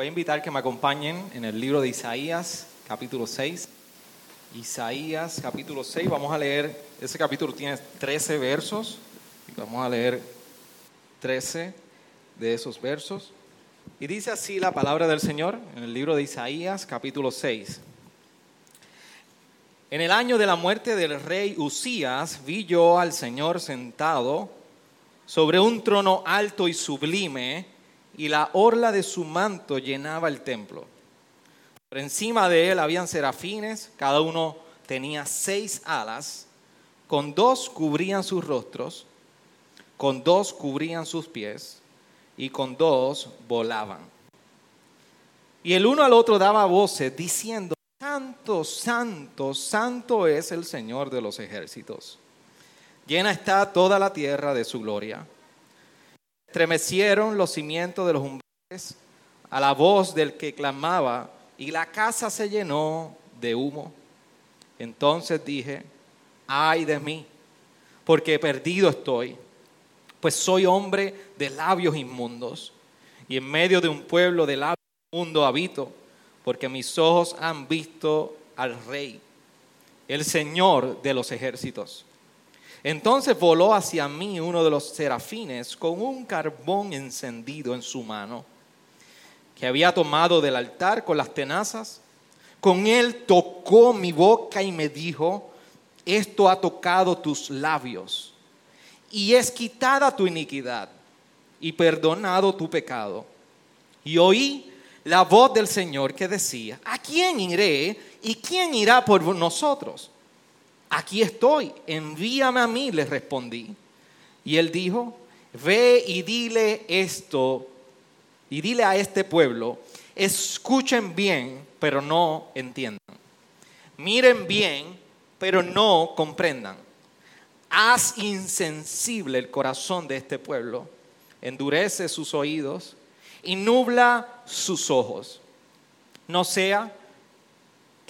Voy a invitar que me acompañen en el libro de Isaías, capítulo 6. Isaías, capítulo 6, vamos a leer, ese capítulo tiene 13 versos, vamos a leer 13 de esos versos. Y dice así la palabra del Señor en el libro de Isaías, capítulo 6. En el año de la muerte del rey Usías vi yo al Señor sentado sobre un trono alto y sublime, y la orla de su manto llenaba el templo. Por encima de él habían serafines, cada uno tenía seis alas, con dos cubrían sus rostros, con dos cubrían sus pies, y con dos volaban. Y el uno al otro daba voces diciendo, Santo, santo, santo es el Señor de los ejércitos. Llena está toda la tierra de su gloria. Estremecieron los cimientos de los umbrales a la voz del que clamaba, y la casa se llenó de humo. Entonces dije, ay de mí, porque perdido estoy, pues soy hombre de labios inmundos, y en medio de un pueblo de labios inmundos habito porque mis ojos han visto al Rey, el Señor de los ejércitos. Entonces voló hacia mí uno de los serafines con un carbón encendido en su mano, que había tomado del altar con las tenazas. Con él tocó mi boca y me dijo, esto ha tocado tus labios, y es quitada tu iniquidad, y perdonado tu pecado. Y oí la voz del Señor que decía, ¿a quién iré y quién irá por nosotros? Aquí estoy, envíame a mí, le respondí. Y él dijo, ve y dile esto, y dile a este pueblo, escuchen bien, pero no entiendan. Miren bien, pero no comprendan. Haz insensible el corazón de este pueblo, endurece sus oídos y nubla sus ojos. No sea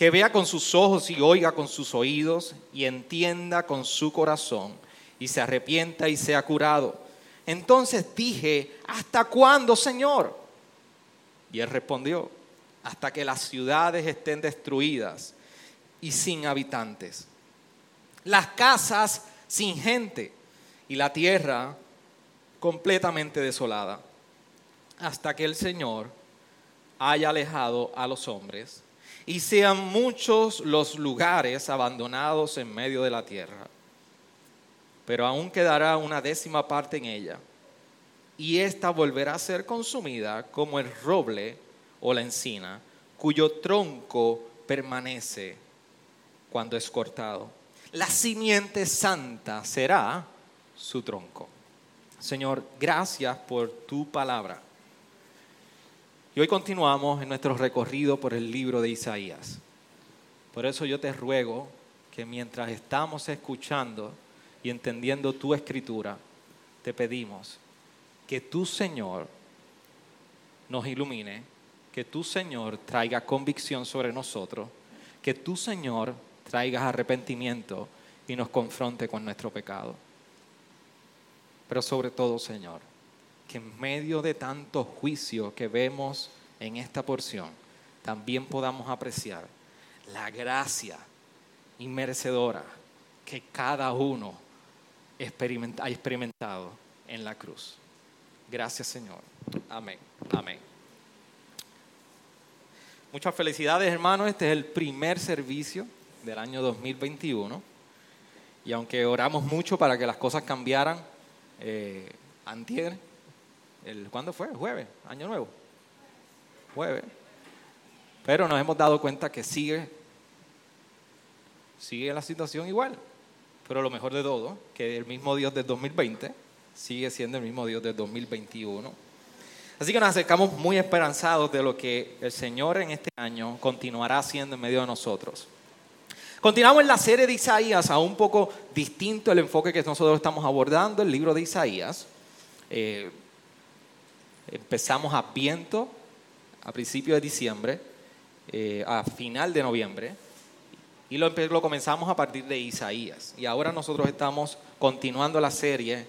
que vea con sus ojos y oiga con sus oídos y entienda con su corazón y se arrepienta y sea curado. Entonces dije, ¿hasta cuándo, Señor? Y él respondió, hasta que las ciudades estén destruidas y sin habitantes, las casas sin gente y la tierra completamente desolada hasta que el Señor haya alejado a los hombres y sean muchos los lugares abandonados en medio de la tierra. Pero aún quedará una décima parte en ella, y ésta volverá a ser consumida como el roble o la encina, cuyo tronco permanece cuando es cortado. La simiente santa será su tronco. Señor, gracias por tu palabra. Y hoy continuamos en nuestro recorrido por el libro de Isaías. Por eso yo te ruego que mientras estamos escuchando y entendiendo tu escritura, te pedimos que tu Señor nos ilumine, que tu Señor traiga convicción sobre nosotros, que tu Señor traiga arrepentimiento y nos confronte con nuestro pecado. Pero sobre todo, Señor, que en medio de tanto juicio que vemos en esta porción, también podamos apreciar la gracia inmerecedora que cada uno ha experimentado en la cruz. Gracias Señor. Amén. Amén. Muchas felicidades hermanos. Este es el primer servicio del año 2021. Y aunque oramos mucho para que las cosas cambiaran, eh, antier el, ¿Cuándo fue? jueves, año nuevo. Jueves. Pero nos hemos dado cuenta que sigue, sigue la situación igual. Pero lo mejor de todo, que el mismo Dios del 2020 sigue siendo el mismo Dios del 2021. Así que nos acercamos muy esperanzados de lo que el Señor en este año continuará haciendo en medio de nosotros. Continuamos en la serie de Isaías, a un poco distinto el enfoque que nosotros estamos abordando, el libro de Isaías. Eh, empezamos a viento a principios de diciembre, eh, a final de noviembre, y lo, lo comenzamos a partir de Isaías. Y ahora nosotros estamos continuando la serie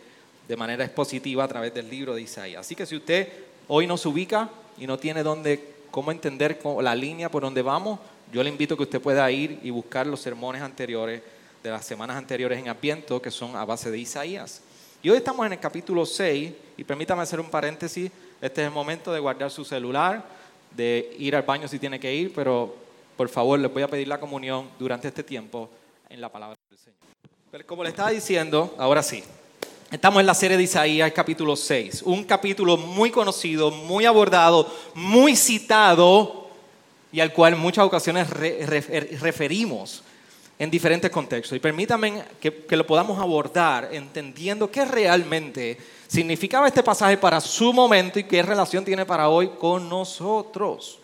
de manera expositiva a través del libro de Isaías. Así que si usted hoy nos ubica y no tiene dónde, cómo entender la línea por donde vamos, yo le invito a que usted pueda ir y buscar los sermones anteriores de las semanas anteriores en Adviento, que son a base de Isaías. Y hoy estamos en el capítulo 6, y permítame hacer un paréntesis, este es el momento de guardar su celular, de ir al baño si tiene que ir, pero por favor les voy a pedir la comunión durante este tiempo en la palabra del Señor. Pero como le estaba diciendo, ahora sí, Estamos en la serie de Isaías, capítulo 6, un capítulo muy conocido, muy abordado, muy citado y al cual en muchas ocasiones referimos en diferentes contextos. Y permítanme que, que, lo podamos abordar entendiendo qué realmente significaba este pasaje para su momento y qué relación tiene para hoy con nosotros.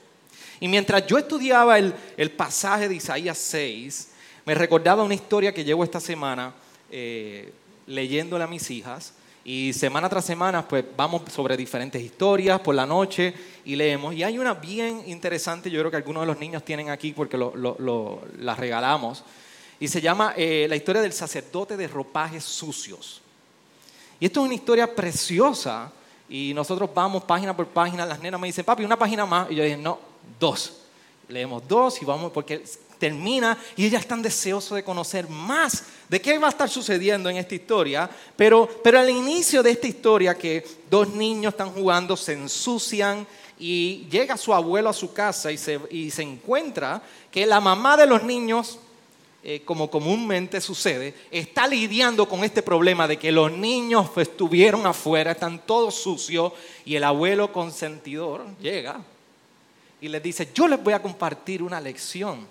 Y mientras yo estudiaba el, el pasaje de Isaías 6, me recordaba una historia que llevo esta semana. Eh, leyéndole a mis hijas y semana tras semana pues vamos sobre diferentes historias por la noche y leemos. Y hay una bien interesante, yo creo que algunos de los niños tienen aquí porque lo, la regalamos, y se llama eh, La historia del sacerdote de ropajes sucios. Y esto es una historia preciosa y nosotros vamos página por página, las nenas me dicen, papi, una página más, y yo dije, no, dos. Leemos dos y vamos, porque termina y ellas están deseosos de conocer más de qué va a estar sucediendo en esta historia. Pero, pero al inicio de esta historia que dos niños están jugando, se ensucian y llega su abuelo a su casa y se, y se encuentra que la mamá de los niños, eh, como comúnmente sucede, está lidiando con este problema de que los niños estuvieron afuera, están todos sucios y el abuelo consentidor llega y les dice, yo les voy a compartir una lección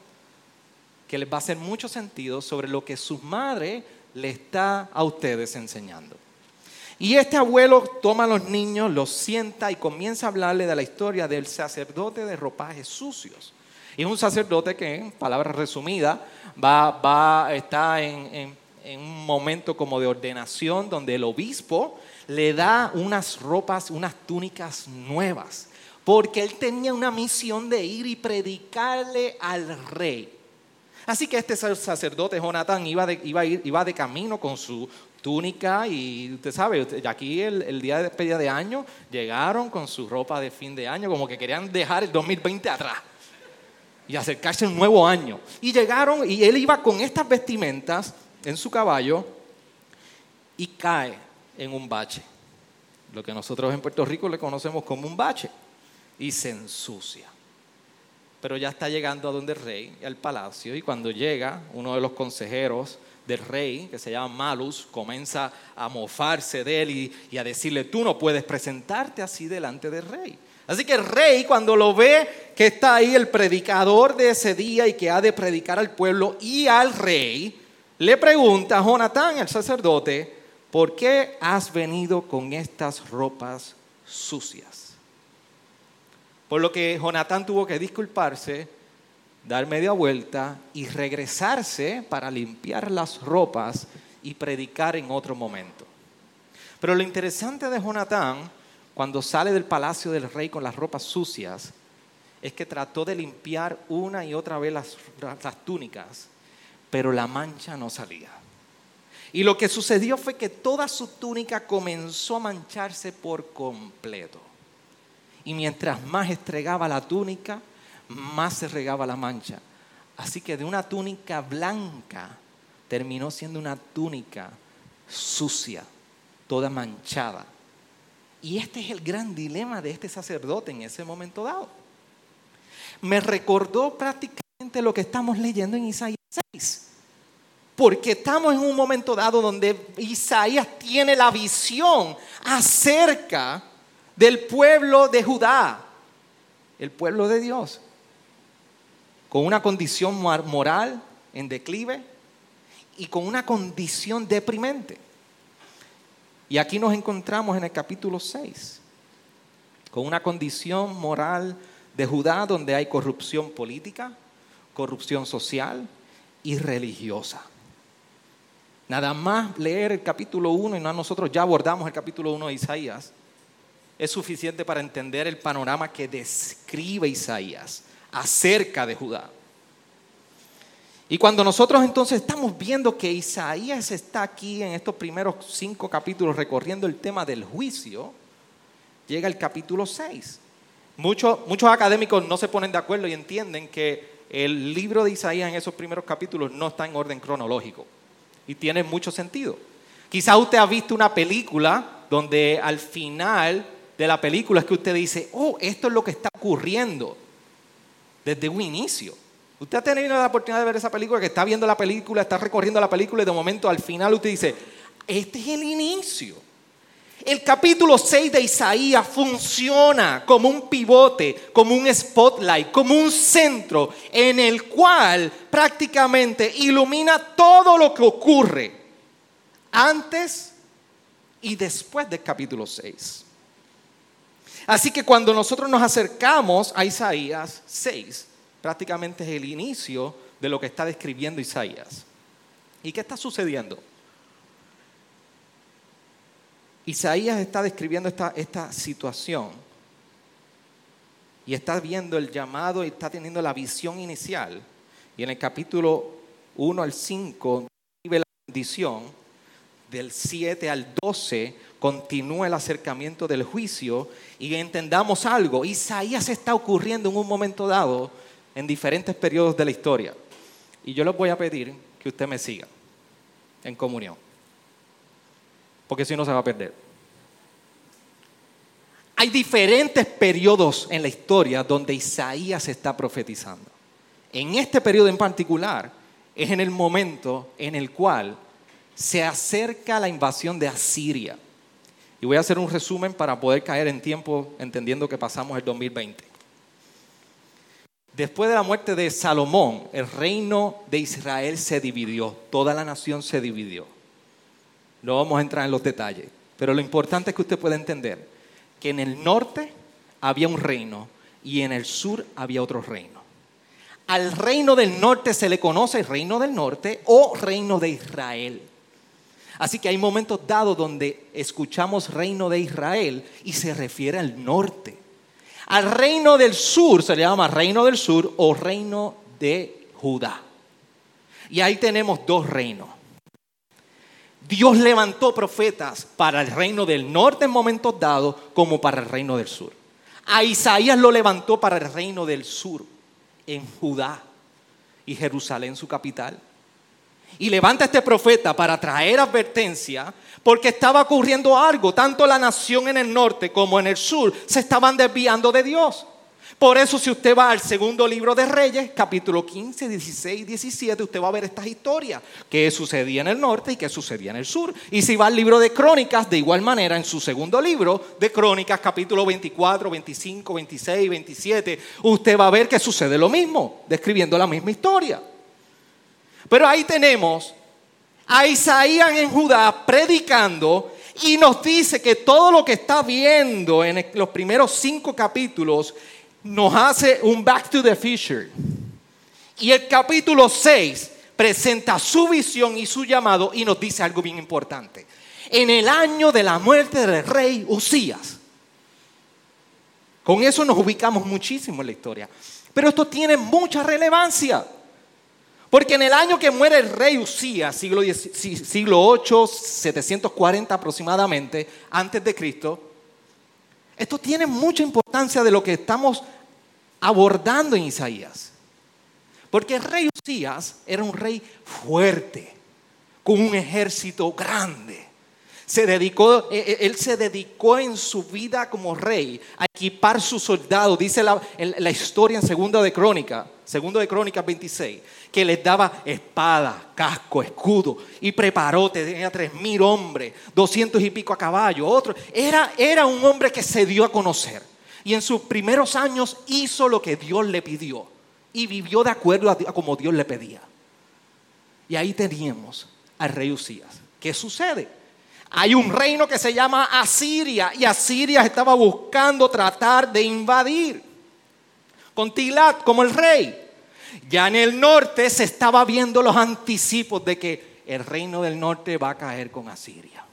que les va a hacer mucho sentido sobre lo que su madre le está a ustedes enseñando. Y este abuelo toma a los niños, los sienta y comienza a hablarle de la historia del sacerdote de ropajes sucios. Y es un sacerdote que, en palabras resumidas, va, va, está en, en un momento como de ordenación donde el obispo le da unas ropas, unas túnicas nuevas, porque él tenía una misión de ir y predicarle al rey. Así que este sacerdote Jonathan iba de, iba, iba de camino con su túnica y usted sabe, aquí el, día de despedida de año llegaron con su ropa de fin de año, como que querían dejar el 2020 atrás y acercarse un nuevo año. Y llegaron y él iba con estas vestimentas en su caballo y cae en un bache, lo que nosotros en Puerto Rico le conocemos como un bache, y se ensucia pero ya está llegando a donde el rey, al palacio, y cuando llega, uno de los consejeros del rey, que se llama Malus, comienza a mofarse de él y, a decirle, tú no puedes presentarte así delante del rey. Así que el rey, cuando lo ve que está ahí el predicador de ese día y que ha de predicar al pueblo y al rey, le pregunta a Jonatán, el sacerdote, ¿por qué has venido con estas ropas sucias? Por lo que Jonatán tuvo que disculparse, dar media vuelta y regresarse para limpiar las ropas y predicar en otro momento. Pero lo interesante de Jonatán, cuando sale del palacio del rey con las ropas sucias, es que trató de limpiar una y otra vez las, túnicas, pero la mancha no salía. Y lo que sucedió fue que toda su túnica comenzó a mancharse por completo y mientras más estregaba la túnica, más se regaba la mancha. Así que de una túnica blanca terminó siendo una túnica sucia, toda manchada. Y este es el gran dilema de este sacerdote en ese momento dado. Me recordó prácticamente lo que estamos leyendo en Isaías 6. Porque estamos en un momento dado donde Isaías tiene la visión acerca del pueblo de Judá, el pueblo de Dios, con una condición moral en declive y con una condición deprimente. Y aquí nos encontramos en el capítulo 6 con una condición moral de Judá donde hay corrupción política, corrupción social y religiosa. Nada más leer el capítulo 1 y no nosotros ya abordamos el capítulo 1 de Isaías es suficiente para entender el panorama que describe Isaías acerca de Judá. Y cuando nosotros entonces estamos viendo que Isaías está aquí en estos primeros cinco capítulos recorriendo el tema del juicio, llega el capítulo 6. Muchos, muchos académicos no se ponen de acuerdo y entienden que el libro de Isaías en esos primeros capítulos no está en orden cronológico. Y tiene mucho sentido. Quizá usted ha visto una película donde al final de la película es que usted dice, oh, esto es lo que está ocurriendo desde un inicio. Usted ha tenido la oportunidad de ver esa película, que está viendo la película, está recorriendo la película y de momento al final usted dice, este es el inicio. El capítulo 6 de Isaías funciona como un pivote, como un spotlight, como un centro en el cual prácticamente ilumina todo lo que ocurre antes y después del capítulo 6. Así que cuando nosotros nos acercamos a Isaías 6, prácticamente es el inicio de lo que está describiendo Isaías. ¿Y qué está sucediendo? Isaías está describiendo esta, situación y está viendo el llamado y está teniendo la visión inicial. Y en el capítulo 1 al 5 vive la bendición, del 7 al 12 continúa el acercamiento del juicio y entendamos algo, Isaías está ocurriendo en un momento dado en diferentes periodos de la historia. Y yo les voy a pedir que usted me siga en comunión. Porque si no se va a perder. Hay diferentes periodos en la historia donde Isaías está profetizando. En este periodo en particular es en el momento en el cual se acerca la invasión de Asiria. Y voy a hacer un resumen para poder caer en tiempo entendiendo que pasamos el 2020. Después de la muerte de Salomón, el reino de Israel se dividió, toda la nación se dividió. No vamos a entrar en los detalles, pero lo importante es que usted pueda entender que en el norte había un reino y en el sur había otro reino. Al reino del norte se le conoce reino del norte o reino de Israel. Así que hay momentos dados donde escuchamos reino de Israel y se refiere al norte. Al reino del sur se le llama reino del sur o reino de Judá. Y ahí tenemos dos reinos. Dios levantó profetas para el reino del norte en momentos dados como para el reino del sur. A Isaías lo levantó para el reino del sur, en Judá y Jerusalén su capital. Y levanta este profeta para traer advertencia porque estaba ocurriendo algo. Tanto la nación en el norte como en el sur se estaban desviando de Dios. Por eso si usted va al segundo libro de Reyes, capítulo 15, 16, 17, usted va a ver estas historias, qué sucedía en el norte y qué sucedía en el sur. Y si va al libro de Crónicas, de igual manera, en su segundo libro de Crónicas, capítulo 24, 25, 26, 27, usted va a ver que sucede lo mismo, describiendo la misma historia. Pero ahí tenemos a Isaías en Judá predicando y nos dice que todo lo que está viendo en los primeros cinco capítulos nos hace un back to the future. Y el capítulo 6 presenta su visión y su llamado y nos dice algo bien importante. En el año de la muerte del rey Usías. Con eso nos ubicamos muchísimo en la historia. Pero esto tiene mucha relevancia. Porque en el año que muere el rey Usías, siglo, siglo 8, 740 aproximadamente, antes de Cristo, esto tiene mucha importancia de lo que estamos abordando en Isaías. Porque el rey Usías era un rey fuerte, con un ejército grande. Se dedicó, e, e, él se dedicó en su vida como rey a equipar sus soldados. Dice la, historia en Segundo de Crónica, Segundo de Crónicas 26, que les daba espada, casco, escudo y preparó, tenía tres mil hombres, doscientos y pico a caballo, otro. Era, era un hombre que se dio a conocer y en sus primeros años hizo lo que Dios le pidió y vivió de acuerdo a, como Dios le pedía. Y ahí teníamos al rey Usías. ¿Qué sucede? Hay un reino que se llama Asiria y Asiria estaba buscando tratar de invadir con Tilat como el rey. Ya en el norte se estaba viendo los anticipos de que el reino del norte va a caer con Asiria.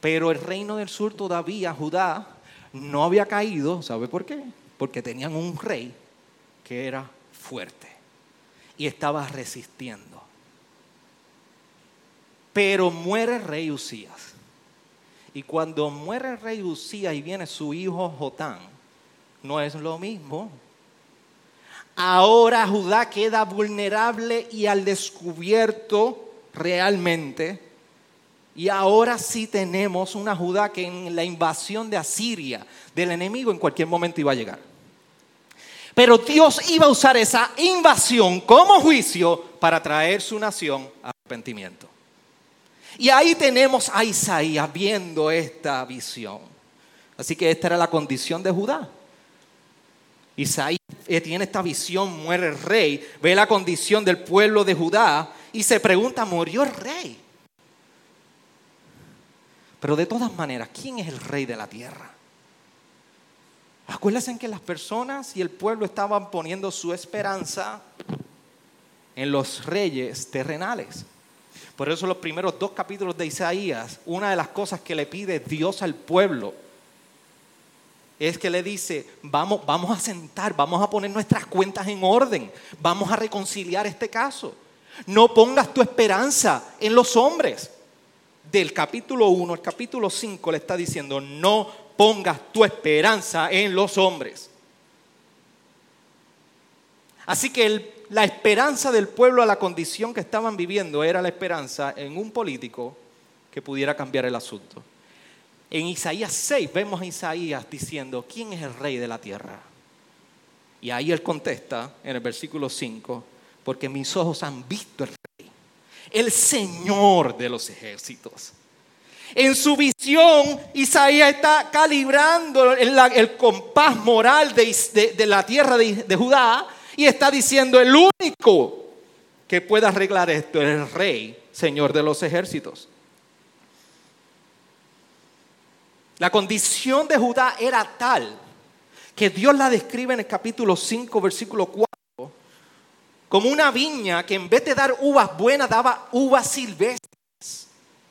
Pero el reino del sur todavía, Judá, no había caído. ¿Sabe por qué? Porque tenían un rey que era fuerte y estaba resistiendo. Pero muere el rey Usías. Y cuando muere el rey Usías y viene su hijo Jotán, no es lo mismo. Ahora Judá queda vulnerable y al descubierto realmente. Y ahora sí tenemos una Judá que en la invasión de Asiria, del enemigo, en cualquier momento iba a llegar. Pero Dios iba a usar esa invasión como juicio para traer su nación a arrepentimiento. Y ahí tenemos a Isaías viendo esta visión. Así que esta era la condición de Judá. Isaías tiene esta visión, muere el rey, ve la condición del pueblo de Judá y se pregunta, ¿murió el rey? Pero de todas maneras, ¿quién es el rey de la tierra? Acuérdense en que las personas y el pueblo estaban poniendo su esperanza en los reyes terrenales. Por eso los primeros dos capítulos de Isaías, una de las cosas que le pide Dios al pueblo es que le dice, vamos, vamos a sentar, vamos a poner nuestras cuentas en orden, vamos a reconciliar este caso. No pongas tu esperanza en los hombres. Del capítulo 1 al capítulo 5 le está diciendo, no pongas tu esperanza en los hombres. Así que la esperanza del pueblo a la condición que estaban viviendo era la esperanza en un político que pudiera cambiar el asunto. En Isaías 6 vemos a Isaías diciendo, ¿quién es el rey de la tierra? Y ahí él contesta en el versículo 5, porque mis ojos han visto el rey, el Señor de los ejércitos. En su visión, Isaías está calibrando el, compás moral de, la tierra de Judá y está diciendo, el único que puede arreglar esto es el rey, Señor de los ejércitos. La condición de Judá era tal que Dios la describe en el capítulo 5, versículo 4, como una viña que en vez de dar uvas buenas daba uvas silvestres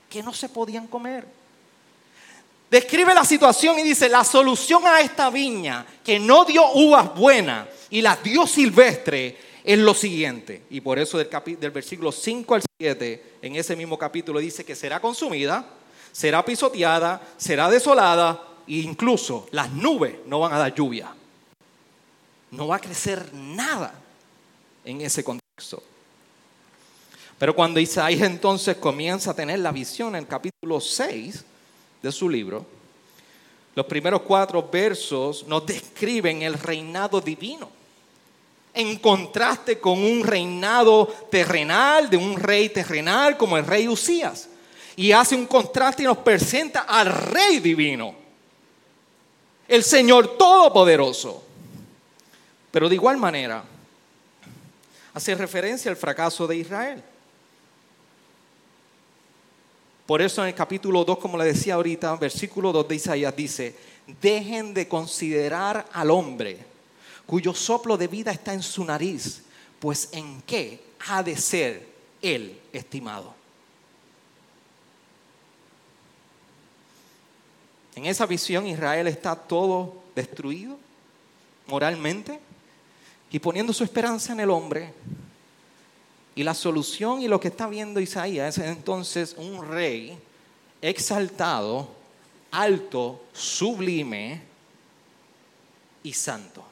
que no se podían comer. Describe la situación y dice, la solución a esta viña que no dio uvas buenas y la dio silvestre es lo siguiente. Y por eso del, del versículo 5 al 7, en ese mismo capítulo dice que será consumida, será pisoteada, será desolada e incluso las nubes no van a dar lluvia. No va a crecer nada en ese contexto. Pero cuando Isaías entonces comienza a tener la visión en el capítulo 6 de su libro, los primeros cuatro versos nos describen el reinado divino en contraste con un reinado terrenal, de un rey terrenal como el rey Usías. Y hace un contraste y nos presenta al rey divino, el Señor Todopoderoso. Pero de igual manera, hace referencia al fracaso de Israel. Por eso en el capítulo 2, como le decía ahorita, versículo 2 de Isaías dice, dejen de considerar al hombre cuyo soplo de vida está en su nariz, pues en qué ha de ser él estimado. En esa visión Israel está todo destruido moralmente y poniendo su esperanza en el hombre. Y la solución y lo que está viendo Isaías es entonces un rey exaltado, alto, sublime y santo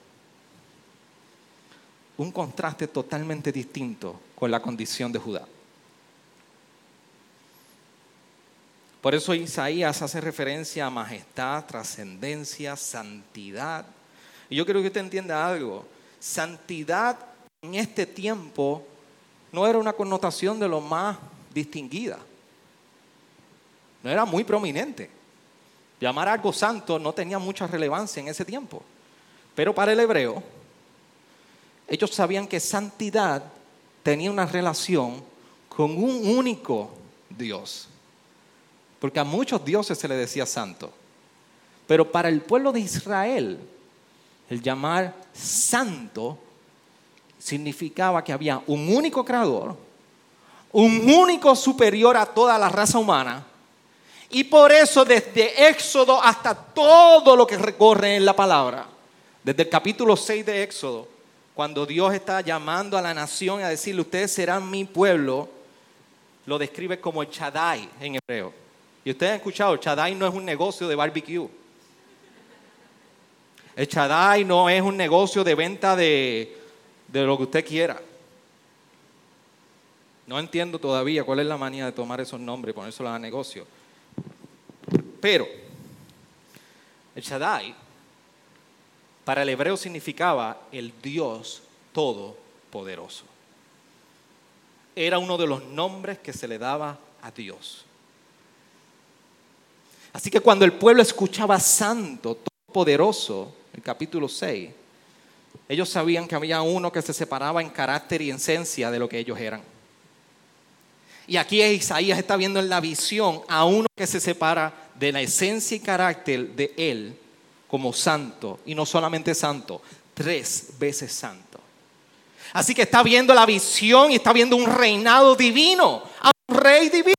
un contraste totalmente distinto con la condición de Judá. Por eso Isaías hace referencia a majestad, trascendencia, santidad. Y yo quiero que usted entienda algo. Santidad en este tiempo no era una connotación de lo más distinguida. No era muy prominente. Llamar algo santo no tenía mucha relevancia en ese tiempo. Pero para el hebreo, ellos sabían que santidad tenía una relación con un único Dios. porque a muchos dioses se le decía santo. Pero para el pueblo de Israel, el llamar santo significaba que había un único creador, un único superior a toda la raza humana. Y por eso desde Éxodo hasta todo lo que recorre en la palabra, desde el capítulo 6 de Éxodo, cuando Dios está llamando a la nación a decirle, ustedes serán mi pueblo, lo describe como el Chadai en hebreo. Y ustedes han escuchado, el Chadai no es un negocio de barbecue. El Chadai no es un negocio de venta de, de lo que usted quiera. No entiendo todavía cuál es la manía de tomar esos nombres y ponérselos a negocio. Pero el Shaddai para el hebreo significaba el Dios todopoderoso. Era uno de los nombres que se le daba a Dios. Así que cuando el pueblo escuchaba santo, todopoderoso, el capítulo 6, ellos sabían que había uno que se separaba en carácter y en esencia de lo que ellos eran. Y aquí Isaías está viendo en la visión a uno que se separa de la esencia y carácter de él como santo. Y no solamente santo, tres veces santo. Así que está viendo la visión y está viendo un reinado divino, a un rey divino.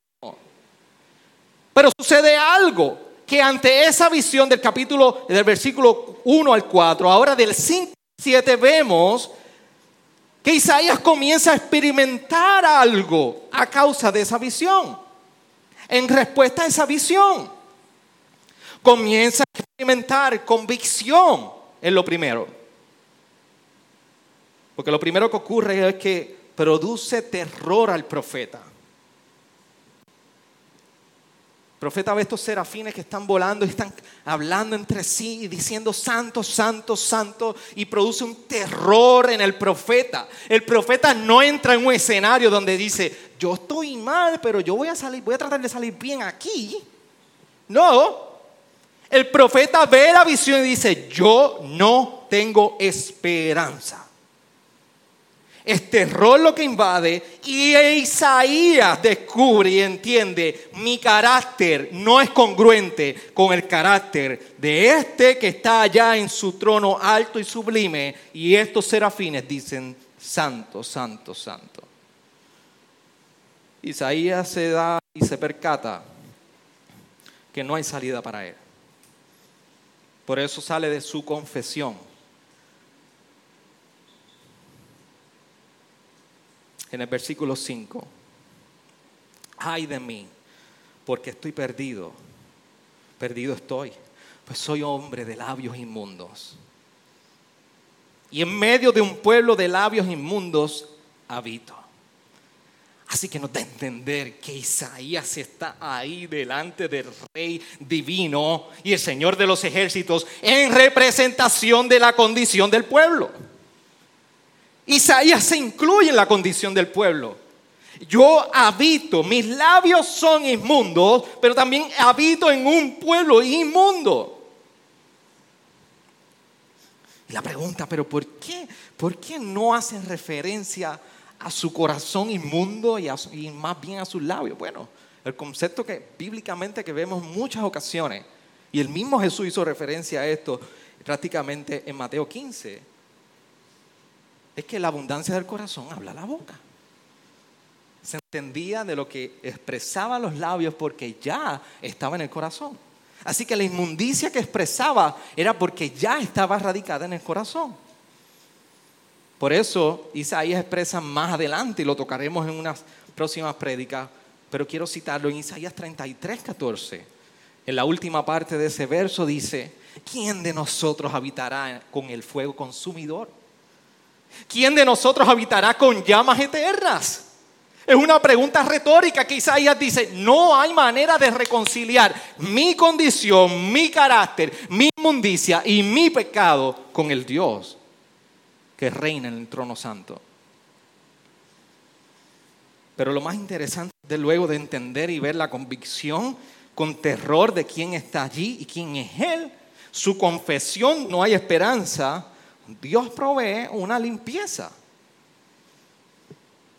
Pero sucede algo que ante esa visión del capítulo, del versículo 1 al 4, ahora del 5 al 7 vemos que Isaías comienza a experimentar algo a causa de esa visión. En respuesta a esa visión, comienza a experimentar convicción en lo primero. Porque lo primero que ocurre es que produce terror al profeta. profeta ve estos serafines que están volando y están hablando entre sí y diciendo santo, santo, santo y produce un terror en el profeta. El profeta no entra en un escenario donde dice, yo estoy mal, pero yo voy a salir, voy a tratar de salir bien aquí. No. El profeta ve la visión y dice, yo no tengo esperanza es terror lo que invade y Isaías descubre y entiende, mi carácter no es congruente con el carácter de este que está allá en su trono alto y sublime y estos serafines dicen, santo, santo, santo. Isaías se da y se percata que no hay salida para él. Por eso sale de su confesión en el versículo 5. Ay de mí, porque estoy perdido. Perdido estoy, pues soy hombre de labios inmundos. Y en medio de un pueblo de labios inmundos habito. Así que nos da a entender que Isaías está ahí delante del Rey divino y el Señor de los ejércitos en representación de la condición del pueblo. Isaías se incluye en la condición del pueblo. Yo habito, mis labios son inmundos, pero también habito en un pueblo inmundo. Y la pregunta, pero ¿por qué? ¿Por qué no hacen referencia a su corazón inmundo y, más bien a sus labios? Bueno, el concepto que bíblicamente que vemos muchas ocasiones, y el mismo Jesús hizo referencia a esto prácticamente en Mateo 15, es que la abundancia del corazón habla la boca. Se entendía de lo que expresaba los labios porque ya estaba en el corazón. Así que la inmundicia que expresaba era porque ya estaba radicada en el corazón. Por eso Isaías expresa más adelante y lo tocaremos en unas próximas prédicas, pero quiero citarlo en Isaías 33, 14. En la última parte de ese verso dice, ¿quién de nosotros habitará con el fuego consumidor? ¿Quién de nosotros habitará con llamas eternas? Es una pregunta retórica que Isaías dice, no hay manera de reconciliar mi condición, mi carácter, mi inmundicia y mi pecado con el Dios que reina en el trono santo. Pero lo más interesante de luego de entender y ver la convicción con terror de quién está allí y quién es Él, su confesión, no hay esperanza, Dios provee una limpieza.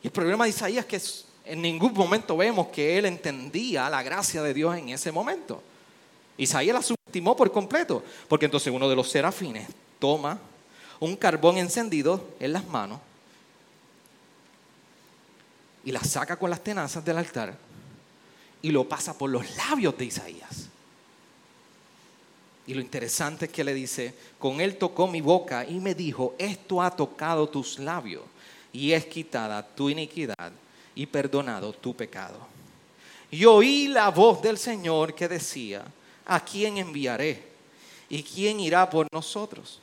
Y el problema de Isaías es que En ningún momento vemos que él entendía la gracia de Dios en ese momento. Isaías la subestimó por completo, porque entonces uno de los serafines toma un carbón encendido en las manos y la saca con las tenazas del altar y lo pasa por los labios de Isaías. Y lo interesante es que le dice, con él tocó mi boca y me dijo, esto ha tocado tus labios y es quitada tu iniquidad y perdonado tu pecado. Y oí la voz del Señor que decía, ¿a quién enviaré? ¿Y quién irá por nosotros?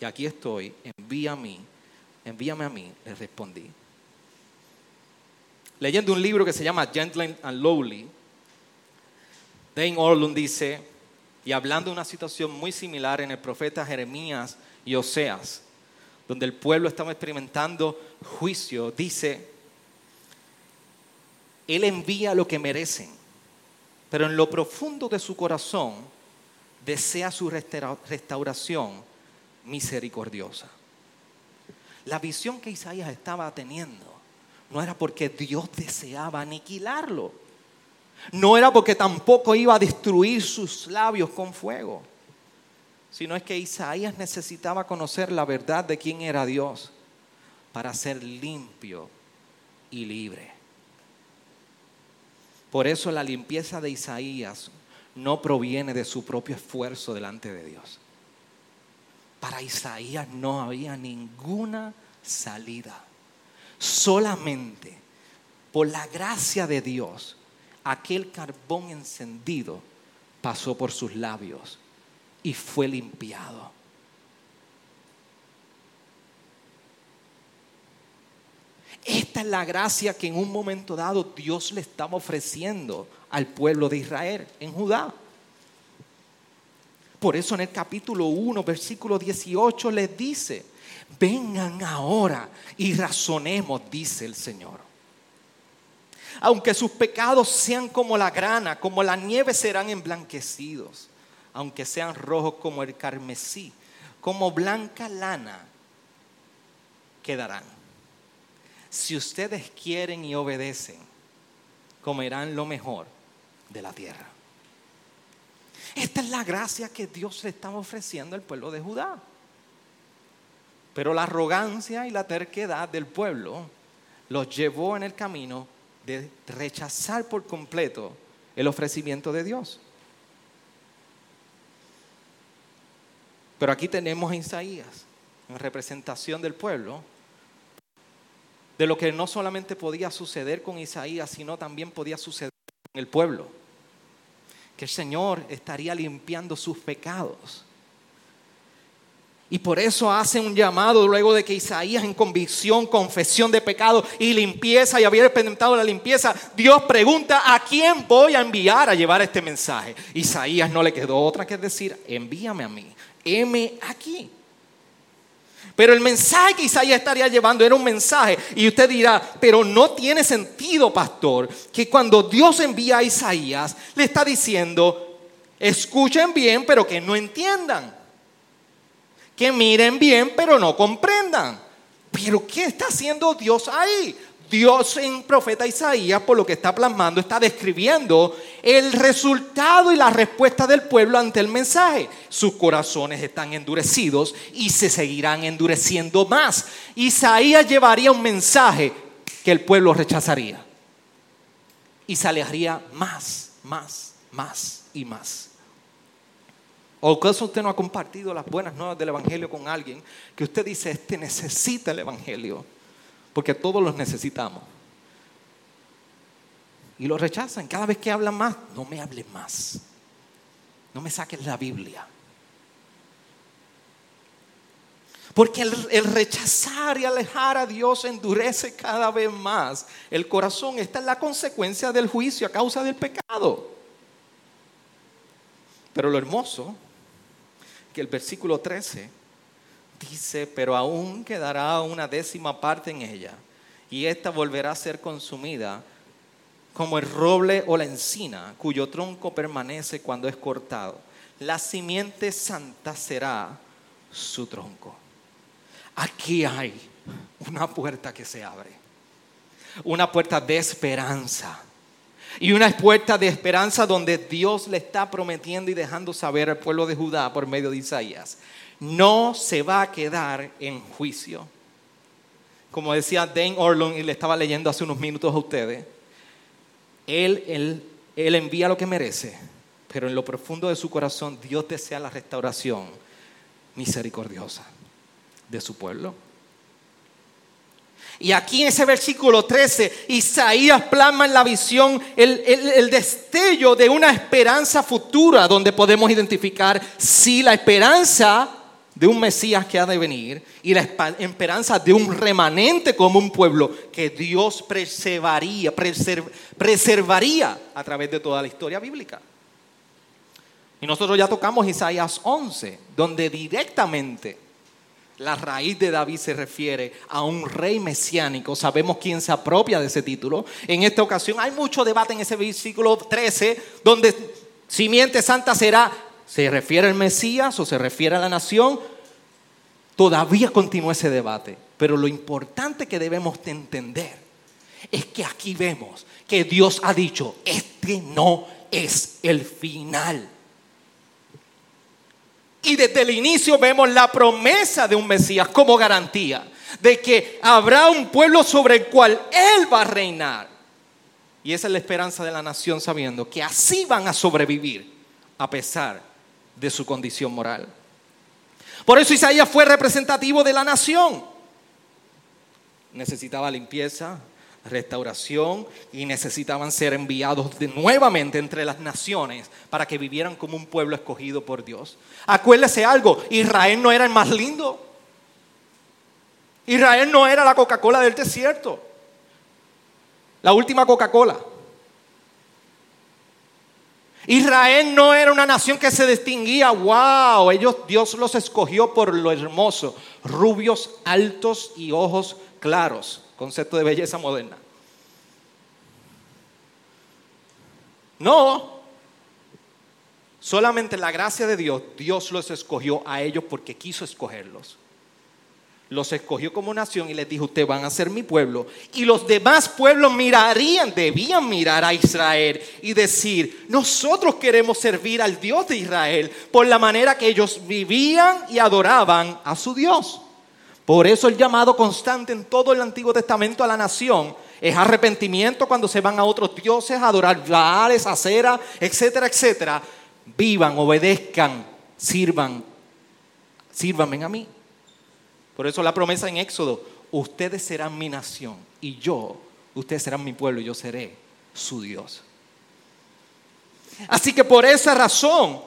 Y aquí estoy, envía a mí, envíame a mí, le respondí. Leyendo un libro que se llama Gentle and Lowly, Dane Orlund dice, y hablando de una situación muy similar en el profeta Jeremías y Oseas, donde el pueblo estaba experimentando juicio, dice, Él envía lo que merecen, pero en lo profundo de su corazón desea su restauración misericordiosa. La visión que Isaías estaba teniendo no era porque Dios deseaba aniquilarlo, no era porque tampoco iba a destruir sus labios con fuego, sino es que Isaías necesitaba conocer la verdad de quién era Dios para ser limpio y libre. Por eso la limpieza de Isaías no proviene de su propio esfuerzo delante de Dios. Para Isaías no había ninguna salida. Solamente por la gracia de Dios aquel carbón encendido pasó por sus labios y fue limpiado. Esta es la gracia que en un momento dado Dios le estaba ofreciendo al pueblo de Israel en Judá. Por eso en el capítulo 1, versículo 18 les dice, vengan ahora y razonemos, dice el Señor. Aunque sus pecados sean como la grana, como la nieve serán emblanquecidos. Aunque sean rojos como el carmesí, como blanca lana quedarán. Si ustedes quieren y obedecen, comerán lo mejor de la tierra. Esta es la gracia que Dios le estaba ofreciendo al pueblo de Judá. Pero la arrogancia y la terquedad del pueblo los llevó en el camino de rechazar por completo el ofrecimiento de Dios. Pero aquí tenemos a Isaías, en representación del pueblo, de lo que no solamente podía suceder con Isaías, sino también podía suceder con el pueblo. Que el Señor estaría limpiando sus pecados y por eso hace un llamado luego de que Isaías en convicción, confesión de pecado y limpieza y había experimentado la limpieza, Dios pregunta, ¿a quién voy a enviar a llevar este mensaje? Isaías no le quedó otra que decir, envíame a mí, heme aquí. Pero el mensaje que Isaías estaría llevando era un mensaje. Y usted dirá, pero no tiene sentido, pastor, que cuando Dios envía a Isaías, le está diciendo, escuchen bien, pero que no entiendan que miren bien pero no comprendan. Pero ¿qué está haciendo Dios ahí? Dios en profeta Isaías, por lo que está plasmando, está describiendo el resultado y la respuesta del pueblo ante el mensaje. Sus corazones están endurecidos y se seguirán endureciendo más. Isaías llevaría un mensaje que el pueblo rechazaría. Y se alejaría más, más, más y más. ¿O acaso usted no ha compartido las buenas nuevas del Evangelio con alguien que usted dice, este necesita el Evangelio? Porque todos los necesitamos. Y lo rechazan. Cada vez que hablan más, no me hables más. No me saques la Biblia. Porque el, el, rechazar y alejar a Dios endurece cada vez más el corazón. Esta es la consecuencia del juicio a causa del pecado. Pero lo hermoso el versículo 13 dice, pero aún quedará una décima parte en ella, y ésta volverá a ser consumida como el roble o la encina, cuyo tronco permanece cuando es cortado. La simiente santa será su tronco. Aquí hay una puerta que se abre. una puerta de esperanza. Y una puerta de esperanza donde Dios le está prometiendo y dejando saber al pueblo de Judá por medio de Isaías. No se va a quedar en juicio. Como decía Dane Orlon y le estaba leyendo hace unos minutos a ustedes, él, él, él envía lo que merece, pero en lo profundo de su corazón Dios desea la restauración misericordiosa de su pueblo. Y aquí en ese versículo 13, Isaías plasma en la visión el, destello de una esperanza futura donde podemos identificar si la esperanza de un Mesías que ha de venir y la esperanza de un remanente como un pueblo que Dios preservaría, preservaría a través de toda la historia bíblica. Y nosotros ya tocamos Isaías 11, donde directamente la raíz de David se refiere a un rey mesiánico. Sabemos quién se apropia de ese título. En esta ocasión hay mucho debate en ese versículo 13, donde simiente santa será, ¿se refiere al Mesías o se refiere a la nación? Todavía continúa ese debate. Pero lo importante que debemos entender es que aquí vemos que Dios ha dicho, este no es el final. Y desde el inicio vemos la promesa de un Mesías como garantía de que habrá un pueblo sobre el cual Él va a reinar. Y esa es la esperanza de la nación sabiendo que así van a sobrevivir a pesar de su condición moral. Por eso Isaías fue representativo de la nación. Necesitaba limpieza, restauración y necesitaban ser enviados nuevamente entre las naciones para que vivieran como un pueblo escogido por Dios. Acuérdese algo, Israel no era el más lindo. Israel no era la Coca-Cola del desierto. La última Coca-Cola. Israel no era una nación que se distinguía, wow, ellos Dios los escogió por lo hermoso, rubios, altos y ojos claros concepto de belleza moderna. No, solamente la gracia de Dios, Dios los escogió a ellos porque quiso escogerlos. Los escogió como nación y les dijo, ustedes van a ser mi pueblo. Y los demás pueblos mirarían, debían mirar a Israel y decir, nosotros queremos servir al Dios de Israel por la manera que ellos vivían y adoraban a su Dios. Por eso el llamado constante en todo el Antiguo Testamento a la nación es arrepentimiento cuando se van a otros dioses, a adorar Baales, acera, etcétera, etcétera. Vivan, obedezcan, sirvan, sírvanme a mí. Por eso la promesa en Éxodo, ustedes serán mi nación y yo, ustedes serán mi pueblo y yo seré su Dios. Así que por esa razón,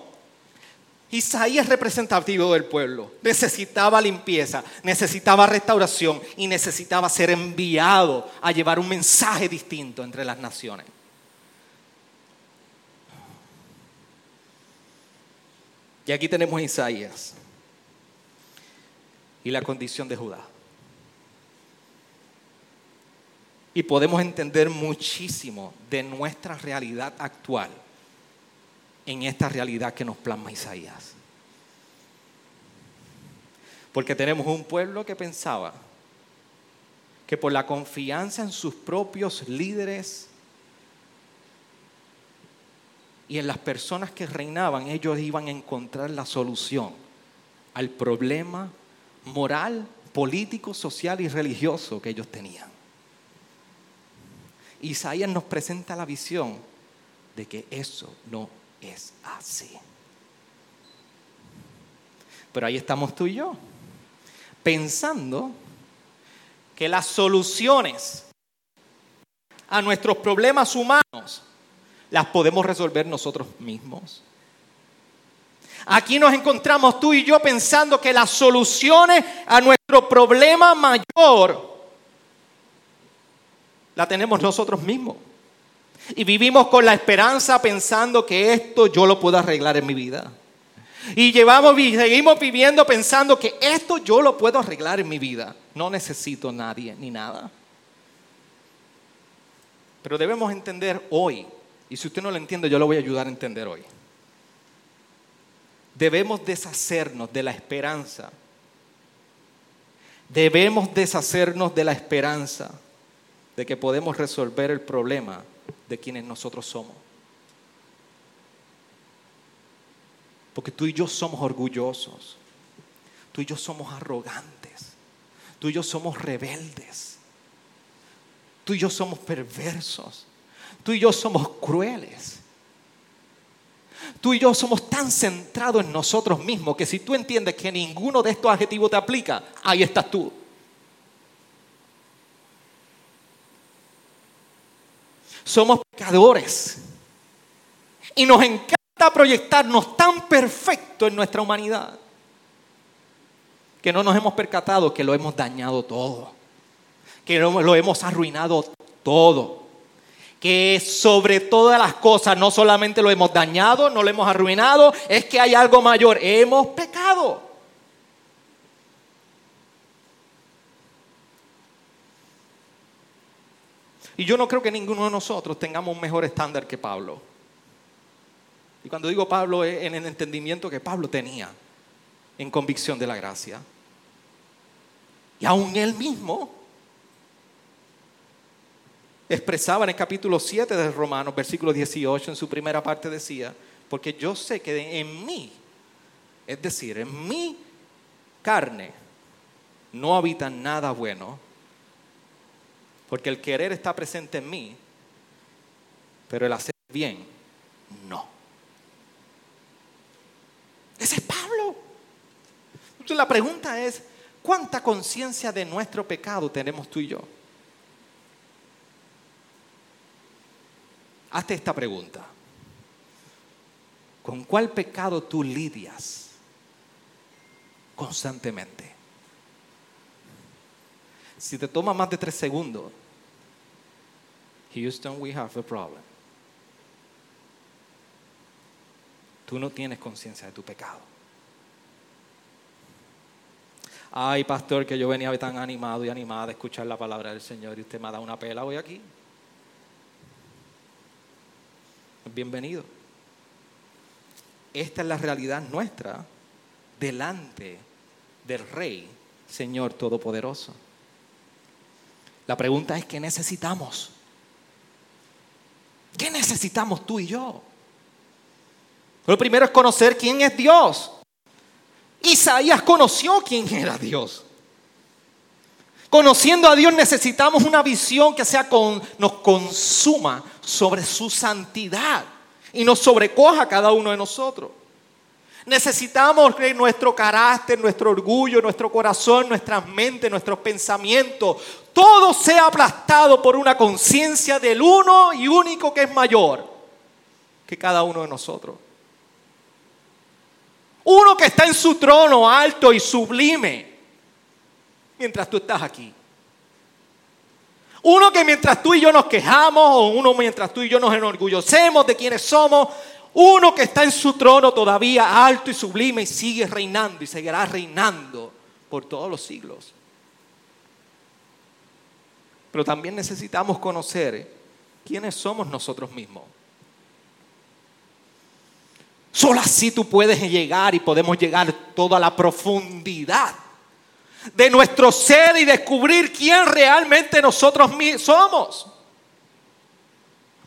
Isaías representativo del pueblo. Necesitaba limpieza, necesitaba restauración y necesitaba ser enviado a llevar un mensaje distinto entre las naciones. Y aquí tenemos a Isaías y la condición de Judá. Y podemos entender muchísimo de nuestra realidad actual en esta realidad que nos plasma Isaías. Porque tenemos un pueblo que pensaba que por la confianza en sus propios líderes y en las personas que reinaban, ellos iban a encontrar la solución al problema moral, político, social y religioso que ellos tenían. Isaías nos presenta la visión de que eso no es así. Pero ahí estamos tú y yo, pensando que las soluciones a nuestros problemas humanos las podemos resolver nosotros mismos. Aquí nos encontramos tú y yo pensando que las soluciones a nuestro problema mayor la tenemos nosotros mismos. Y vivimos con la esperanza pensando que esto yo lo puedo arreglar en mi vida. Y llevamos, seguimos viviendo pensando que esto yo lo puedo arreglar en mi vida. No necesito nadie ni nada. Pero debemos entender hoy, y si usted no lo entiende, yo lo voy a ayudar a entender hoy. Debemos deshacernos de la esperanza. Debemos deshacernos de la esperanza de que podemos resolver el problema de quienes nosotros somos. Porque tú y yo somos orgullosos. Tú y yo somos arrogantes. Tú y yo somos rebeldes. Tú y yo somos perversos. Tú y yo somos crueles. Tú y yo somos tan centrados en nosotros mismos que si tú entiendes que ninguno de estos adjetivos te aplica, ahí estás tú. Somos pecadores. Y nos encanta proyectarnos tan perfecto en nuestra humanidad que no nos hemos percatado que lo hemos dañado todo, que lo hemos arruinado todo, que sobre todas las cosas no solamente lo hemos dañado, no lo hemos arruinado, es que hay algo mayor, hemos pecado. Y yo no creo que ninguno de nosotros tengamos un mejor estándar que Pablo. Y cuando digo Pablo es en el entendimiento que Pablo tenía en convicción de la gracia. Y aún él mismo expresaba en el capítulo 7 de Romanos, versículo 18, en su primera parte decía, porque yo sé que en mí, es decir, en mi carne, no habita nada bueno, porque el querer está presente en mí, pero el hacer bien, no. Ese es Pablo. Entonces la pregunta es, ¿cuánta conciencia de nuestro pecado tenemos tú y yo? Hazte esta pregunta. ¿Con cuál pecado tú lidias constantemente? Si te toma más de tres segundos, Houston, we have a problem. tú no tienes conciencia de tu pecado. Ay, pastor, que yo venía tan animado y animada a escuchar la palabra del Señor y usted me ha dado una pela hoy aquí. Bienvenido. Esta es la realidad nuestra delante del Rey, Señor Todopoderoso. La pregunta es, ¿qué necesitamos? ¿Qué necesitamos tú y yo? Lo primero es conocer quién es Dios. Isaías conoció quién era Dios. Conociendo a Dios necesitamos una visión que sea con, nos consuma sobre su santidad y nos sobrecoja cada uno de nosotros. Necesitamos que nuestro carácter, nuestro orgullo, nuestro corazón, nuestras mentes, nuestros pensamientos, todo sea aplastado por una conciencia del uno y único que es mayor que cada uno de nosotros. Uno que está en su trono alto y sublime mientras tú estás aquí. Uno que mientras tú y yo nos quejamos, o uno mientras tú y yo nos enorgullecemos de quienes somos, uno que está en su trono todavía alto y sublime y sigue reinando y seguirá reinando por todos los siglos. Pero también necesitamos conocer quiénes somos nosotros mismos. Solo así tú puedes llegar y podemos llegar toda la profundidad de nuestro ser y descubrir quién realmente nosotros somos.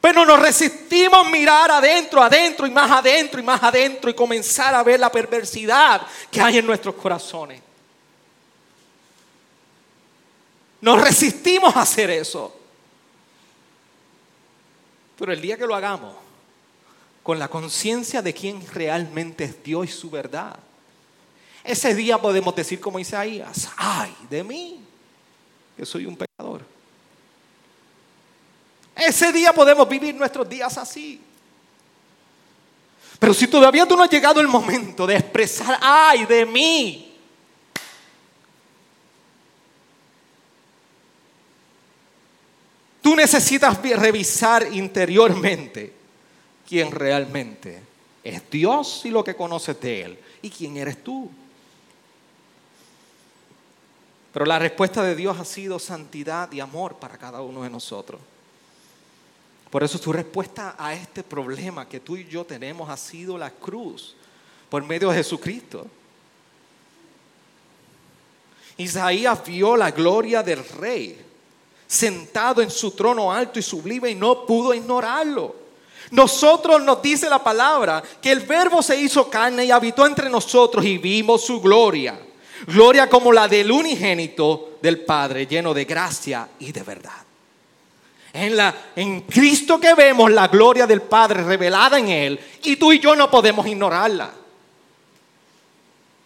Pero nos resistimos mirar adentro, adentro y más adentro y más adentro y comenzar a ver la perversidad que hay en nuestros corazones. Nos resistimos a hacer eso. Pero el día que lo hagamos, con la conciencia de quién realmente es Dios y su verdad. Ese día podemos decir como Isaías, ay de mí, que soy un pecador. Ese día podemos vivir nuestros días así. Pero si todavía tú no has llegado el momento de expresar, ay de mí, tú necesitas revisar interiormente quién realmente es Dios y lo que conoces de Él. ¿Y quién eres tú? Pero la respuesta de Dios ha sido santidad y amor para cada uno de nosotros. Por eso su respuesta a este problema que tú y yo tenemos ha sido la cruz por medio de Jesucristo. Isaías vio la gloria del rey sentado en su trono alto y sublime y no pudo ignorarlo. Nosotros nos dice la palabra que el verbo se hizo carne y habitó entre nosotros y vimos su gloria. Gloria como la del unigénito del Padre, lleno de gracia y de verdad. En, la, en Cristo que vemos la gloria del Padre revelada en Él y tú y yo no podemos ignorarla.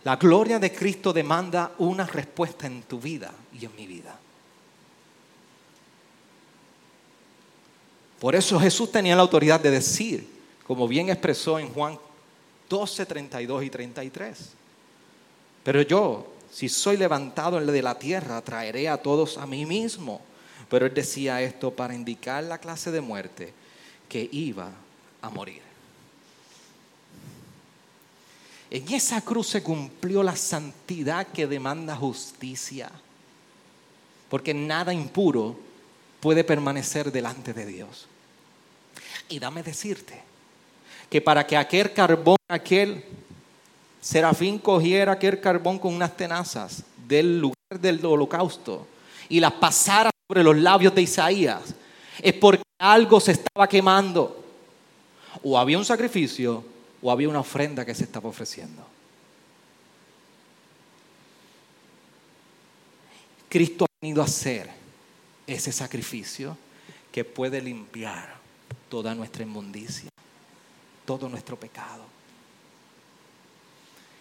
La gloria de Cristo demanda una respuesta en tu vida y en mi vida. Por eso Jesús tenía la autoridad de decir, como bien expresó en Juan 12, 32 y 33. Pero yo, si soy levantado de la tierra, traeré a todos a mí mismo. Pero él decía esto para indicar la clase de muerte que iba a morir. En esa cruz se cumplió la santidad que demanda justicia. Porque nada impuro puede permanecer delante de Dios. Y dame decirte que para que aquel carbón, aquel serafín cogiera aquel carbón con unas tenazas del lugar del holocausto y las pasara sobre los labios de Isaías, es porque algo se estaba quemando. O había un sacrificio o había una ofrenda que se estaba ofreciendo. Cristo ha venido a hacer ese sacrificio que puede limpiar toda nuestra inmundicia, todo nuestro pecado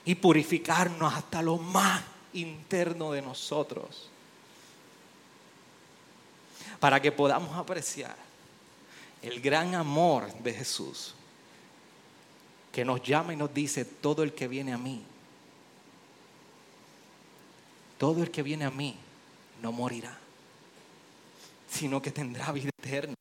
y purificarnos hasta lo más interno de nosotros para que podamos apreciar el gran amor de Jesús que nos llama y nos dice todo el que viene a mí, todo el que viene a mí no morirá sino que tendrá vida eterna.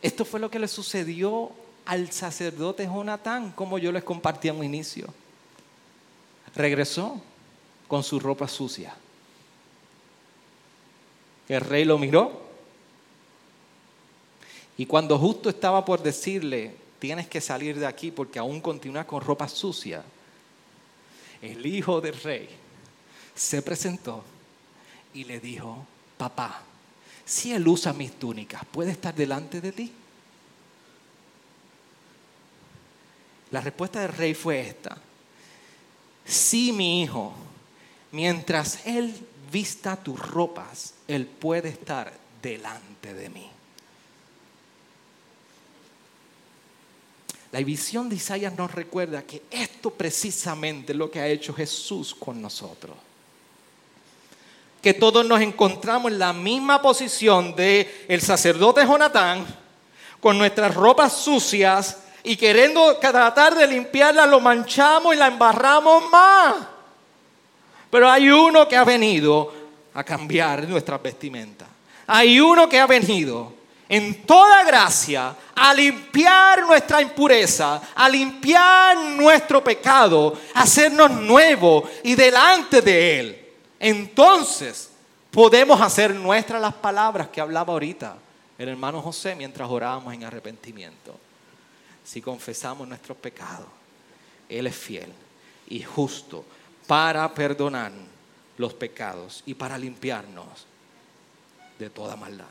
Esto fue lo que le sucedió al sacerdote Jonatán, como yo les compartí a un inicio. Regresó con su ropa sucia. El rey lo miró y cuando justo estaba por decirle, tienes que salir de aquí porque aún continúas con ropa sucia, el hijo del rey se presentó y le dijo, papá, si él usa mis túnicas, ¿puede estar delante de ti? La respuesta del rey fue esta. Sí, mi hijo, mientras él vista tus ropas, él puede estar delante de mí. La visión de Isaías nos recuerda que esto precisamente es lo que ha hecho Jesús con nosotros que todos nos encontramos en la misma posición de el sacerdote Jonatán, con nuestras ropas sucias y queriendo cada tarde limpiarla, lo manchamos y la embarramos más. Pero hay uno que ha venido a cambiar nuestras vestimentas. Hay uno que ha venido en toda gracia a limpiar nuestra impureza, a limpiar nuestro pecado, a hacernos nuevos y delante de Él entonces podemos hacer nuestras las palabras que hablaba ahorita el hermano José mientras orábamos en arrepentimiento. Si confesamos nuestros pecados, Él es fiel y justo para perdonar los pecados y para limpiarnos de toda maldad.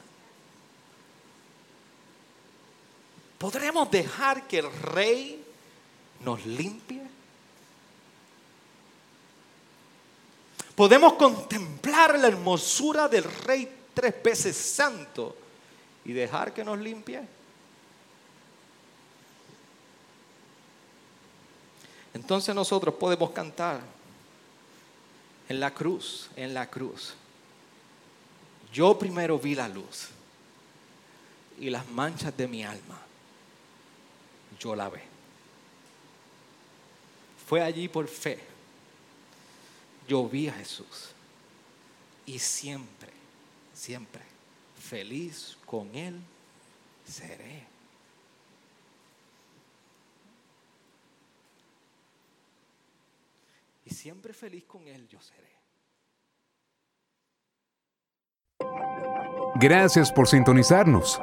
¿Podremos dejar que el rey nos limpie? podemos contemplar la hermosura del Rey tres veces santo y dejar que nos limpie. Entonces nosotros podemos cantar en la cruz, en la cruz. Yo primero vi la luz y las manchas de mi alma, yo la ve. Fue allí por fe yo vi a Jesús y siempre, siempre feliz con Él seré. Siempre feliz con Él yo seré. Gracias por sintonizarnos.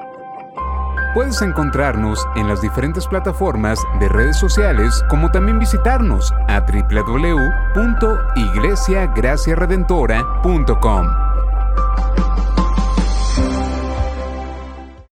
Puedes encontrarnos en las diferentes plataformas de redes sociales, como también visitarnos a www.iglesiagraciaredentora.com.